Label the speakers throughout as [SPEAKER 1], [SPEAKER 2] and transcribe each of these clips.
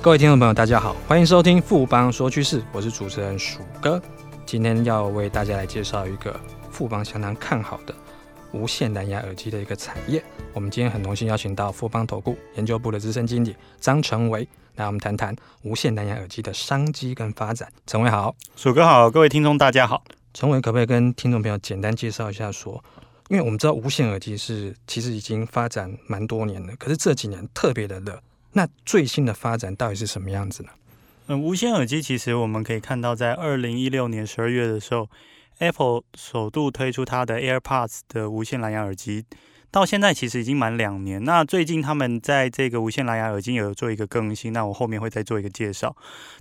[SPEAKER 1] 各位听众朋友，大家好，欢迎收听富邦说趋势，我是主持人鼠哥。今天要为大家来介绍一个富邦相当看好的无线蓝牙耳机的一个产业。我们今天很荣幸邀请到富邦投顾研究部的资深经理张成维，来我们谈谈无线蓝牙耳机的商机跟发展。成维好，
[SPEAKER 2] 鼠哥好，各位听众大家好。
[SPEAKER 1] 成维可不可以跟听众朋友简单介绍一下说，说因为我们知道无线耳机是其实已经发展蛮多年了，可是这几年特别的热。那最新的发展到底是什么样子呢？
[SPEAKER 2] 嗯，无线耳机其实我们可以看到，在二零一六年十二月的时候，Apple 首度推出它的 AirPods 的无线蓝牙耳机，到现在其实已经满两年。那最近他们在这个无线蓝牙耳机有做一个更新，那我后面会再做一个介绍。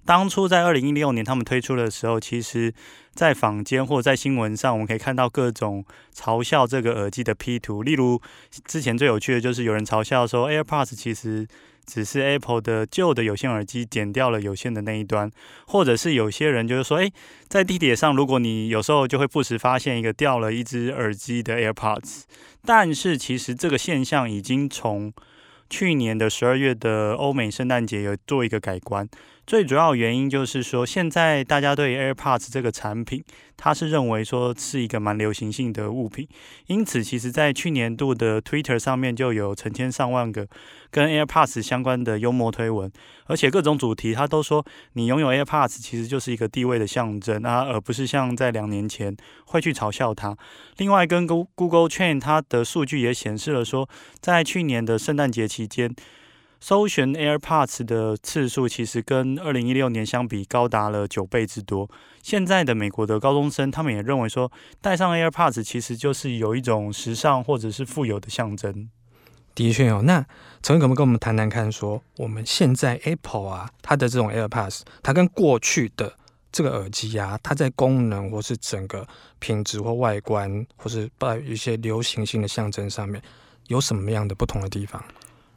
[SPEAKER 2] 当初在二零一六年他们推出的时候，其实在坊间或在新闻上，我们可以看到各种嘲笑这个耳机的 P 图，例如之前最有趣的就是有人嘲笑说 AirPods 其实。只是 Apple 的旧的有线耳机剪掉了有线的那一端，或者是有些人就是说，诶，在地铁上，如果你有时候就会不时发现一个掉了一只耳机的 AirPods，但是其实这个现象已经从去年的十二月的欧美圣诞节有做一个改观。最主要原因就是说，现在大家对 AirPods 这个产品，它是认为说是一个蛮流行性的物品，因此其实在去年度的 Twitter 上面就有成千上万个跟 AirPods 相关的幽默推文，而且各种主题它都说你拥有 AirPods 其实就是一个地位的象征啊，而不是像在两年前会去嘲笑它。另外，跟 Google Trend 它的数据也显示了说，在去年的圣诞节期间。搜寻 AirPods 的次数其实跟二零一六年相比高达了九倍之多。现在的美国的高中生，他们也认为说，戴上 AirPods 其实就是有一种时尚或者是富有的象征。
[SPEAKER 1] 的确哦，那成维可不可以跟我们谈谈看，说我们现在 Apple 啊，它的这种 AirPods，它跟过去的这个耳机啊，它在功能或是整个品质或外观，或是把一些流行性的象征上面，有什么样的不同的地方？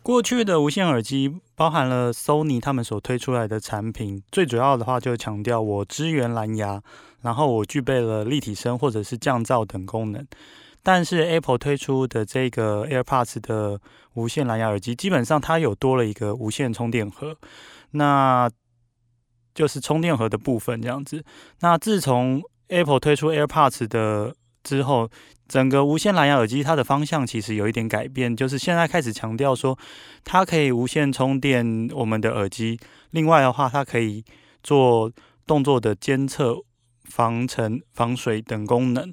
[SPEAKER 2] 过去的无线耳机包含了 Sony 他们所推出来的产品，最主要的话就强调我支援蓝牙，然后我具备了立体声或者是降噪等功能。但是 Apple 推出的这个 AirPods 的无线蓝牙耳机，基本上它有多了一个无线充电盒，那就是充电盒的部分这样子。那自从 Apple 推出 AirPods 的之后，整个无线蓝牙耳机它的方向其实有一点改变，就是现在开始强调说，它可以无线充电我们的耳机。另外的话，它可以做动作的监测、防尘、防水等功能。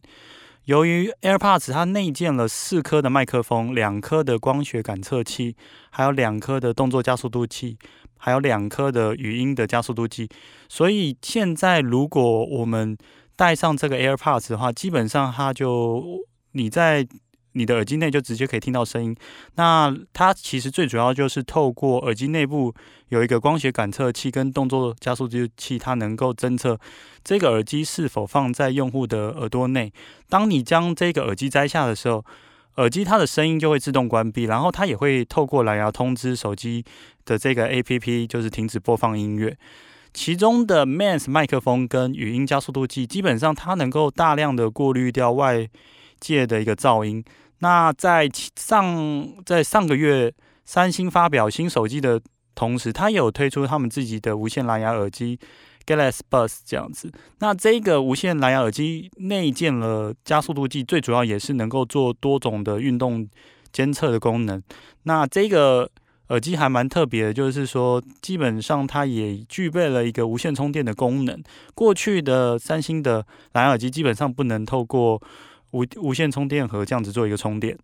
[SPEAKER 2] 由于 AirPods 它内建了四颗的麦克风、两颗的光学感测器，还有两颗的动作加速度器，还有两颗的语音的加速度计，所以现在如果我们戴上这个 AirPods 的话，基本上它就你在你的耳机内就直接可以听到声音。那它其实最主要就是透过耳机内部有一个光学感测器跟动作加速度器，它能够侦测这个耳机是否放在用户的耳朵内。当你将这个耳机摘下的时候，耳机它的声音就会自动关闭，然后它也会透过蓝牙通知手机的这个 APP，就是停止播放音乐。其中的 Mans 麦克风跟语音加速度计，基本上它能够大量的过滤掉外界的一个噪音。那在上在上个月，三星发表新手机的同时，它也有推出他们自己的无线蓝牙耳机 Galaxy Buds 这样子。那这个无线蓝牙耳机内建了加速度计，最主要也是能够做多种的运动监测的功能。那这个。耳机还蛮特别的，就是说，基本上它也具备了一个无线充电的功能。过去的三星的蓝牙耳机基本上不能透过无无线充电盒这样子做一个充电。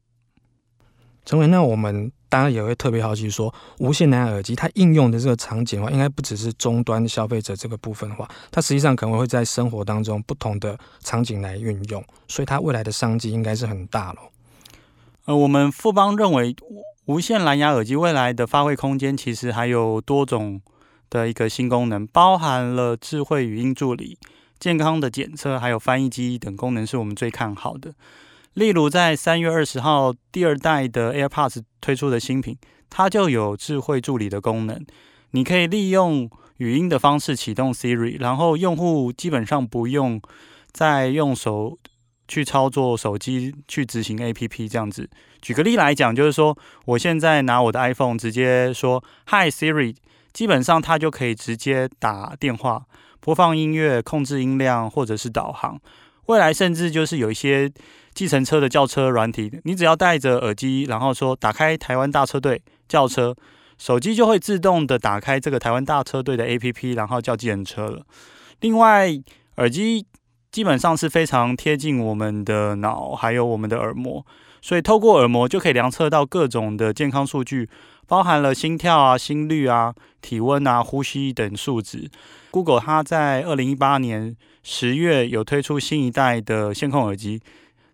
[SPEAKER 1] 成维，那我们当然也会特别好奇说，无线蓝牙耳机它应用的这个场景的话，应该不只是终端消费者这个部分的话，它实际上可能会在生活当中不同的场景来运用，所以它未来的商机应该是很大喽。
[SPEAKER 2] 呃，我们富邦认为。无线蓝牙耳机未来的发挥空间其实还有多种的一个新功能，包含了智慧语音助理、健康的检测，还有翻译机等功能是我们最看好的。例如，在三月二十号第二代的 AirPods 推出的新品，它就有智慧助理的功能，你可以利用语音的方式启动 Siri，然后用户基本上不用再用手。去操作手机去执行 APP 这样子，举个例来讲，就是说，我现在拿我的 iPhone 直接说 “Hi Siri”，基本上它就可以直接打电话、播放音乐、控制音量或者是导航。未来甚至就是有一些计程车的叫车软体，你只要戴着耳机，然后说打开台湾大车队叫车，手机就会自动的打开这个台湾大车队的 APP，然后叫计程车了。另外，耳机基本上是非常贴近我们的脑，还有我们的耳膜，所以透过耳膜就可以量测到各种的健康数据，包含了心跳啊、心率啊、体温啊、呼吸等数值。Google 它在二零一八年十月有推出新一代的线控耳机，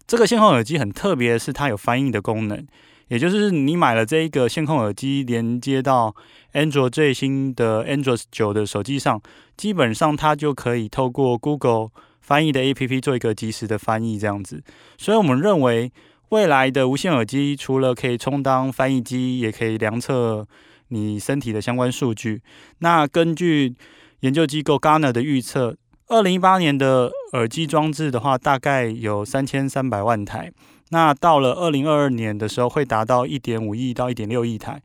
[SPEAKER 2] 这个线控耳机很特别，是它有翻译的功能，也就是你买了这一个线控耳机，连接到 Android 最新的 Android 九的手机上，基本上它就可以透过 Google 翻译的 APP 做一个即时的翻译，这样子。所以我们认为未来的无线耳机除了可以充当翻译机，也可以量测你身体的相关数据。那根据研究机构 g a r n e r 的预测，二零一八年的耳机装置的话，大概有三千三百万台。那到了二零二二年的时候，会达到一点五亿到一点六亿台，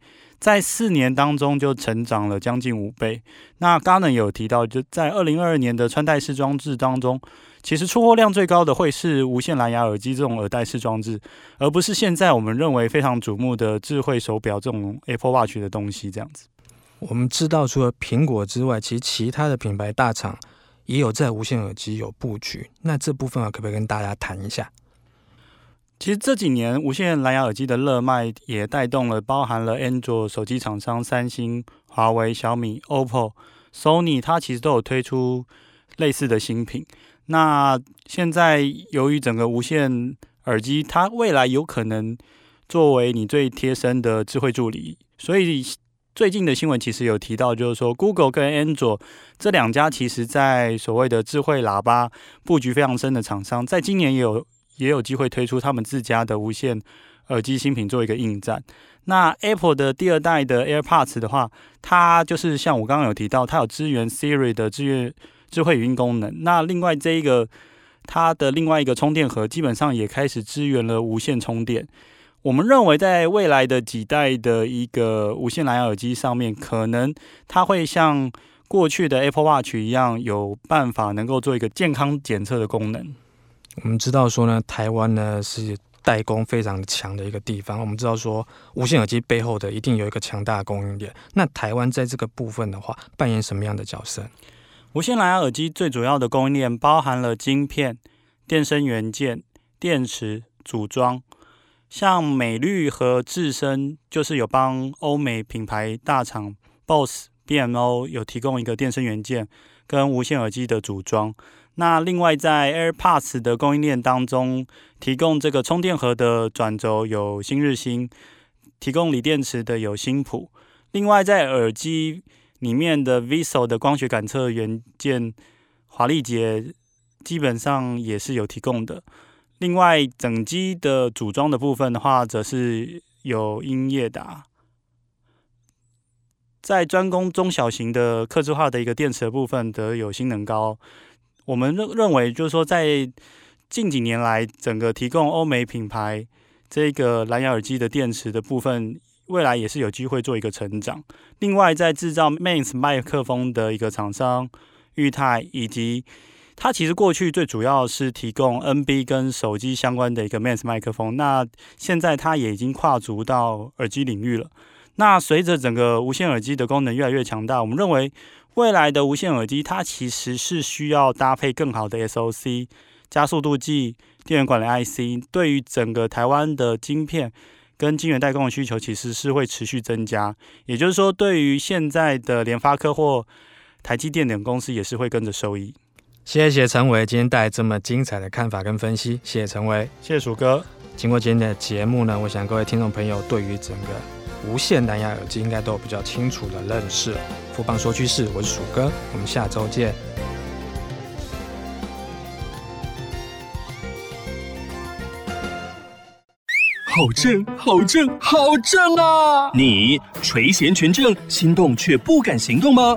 [SPEAKER 2] 在四年当中就成长了将近五倍。那 g a r n e r 有提到，就在二零二二年的穿戴式装置当中，其实出货量最高的会是无线蓝牙耳机这种耳戴式装置，而不是现在我们认为非常瞩目的智慧手表这种 Apple Watch 的东西这样子。
[SPEAKER 1] 我们知道，除了苹果之外，其实其他的品牌大厂也有在无线耳机有布局。那这部分啊，可不可以跟大家谈一下？
[SPEAKER 2] 其实这几年无线蓝牙耳机的热卖，也带动了包含了安卓手机厂商三星、华为、小米、OPPO、Sony，它其实都有推出类似的新品。那现在由于整个无线耳机，它未来有可能作为你最贴身的智慧助理，所以。最近的新闻其实有提到，就是说 Google 跟安卓这两家其实在所谓的智慧喇叭布局非常深的厂商，在今年也有也有机会推出他们自家的无线耳机新品做一个应战。那 Apple 的第二代的 AirPods 的话，它就是像我刚刚有提到，它有支援 Siri 的智乐智慧语音功能。那另外这一个它的另外一个充电盒，基本上也开始支援了无线充电。我们认为，在未来的几代的一个无线蓝牙耳机上面，可能它会像过去的 Apple Watch 一样，有办法能够做一个健康检测的功能。
[SPEAKER 1] 我们知道说呢，台湾呢是代工非常强的一个地方。我们知道说，无线耳机背后的一定有一个强大的供应链。那台湾在这个部分的话，扮演什么样的角色？
[SPEAKER 2] 无线蓝牙耳机最主要的供应链包含了晶片、电声元件、电池、组装。像美律和智伸就是有帮欧美品牌大厂 BOSS、BMO 有提供一个电声元件跟无线耳机的组装。那另外在 AirPods 的供应链当中，提供这个充电盒的转轴有新日新，提供锂电池的有新普。另外在耳机里面的 Viso 的光学感测元件，华丽杰基本上也是有提供的。另外，整机的组装的部分的话，则是有英业达。在专攻中小型的客制化的一个电池的部分，则有新能高。我们认认为，就是说，在近几年来，整个提供欧美品牌这个蓝牙耳机的电池的部分，未来也是有机会做一个成长。另外，在制造 m a n s 麦克风的一个厂商裕泰以及。它其实过去最主要是提供 NB 跟手机相关的一个 m a n s 麦克风，那现在它也已经跨足到耳机领域了。那随着整个无线耳机的功能越来越强大，我们认为未来的无线耳机它其实是需要搭配更好的 SOC、加速度计、电源管理 IC，对于整个台湾的晶片跟晶圆代工的需求其实是会持续增加。也就是说，对于现在的联发科或台积电等公司也是会跟着受益。
[SPEAKER 1] 谢谢陈伟今天带来这么精彩的看法跟分析，谢谢陈伟，
[SPEAKER 2] 谢谢鼠哥。
[SPEAKER 1] 经过今天的节目呢，我想各位听众朋友对于整个无线蓝牙耳机应该都有比较清楚的认识。富邦说趋势，我是鼠哥，我们下周见。
[SPEAKER 3] 好正，好正，好正啊！你垂涎权证，心动却不敢行动吗？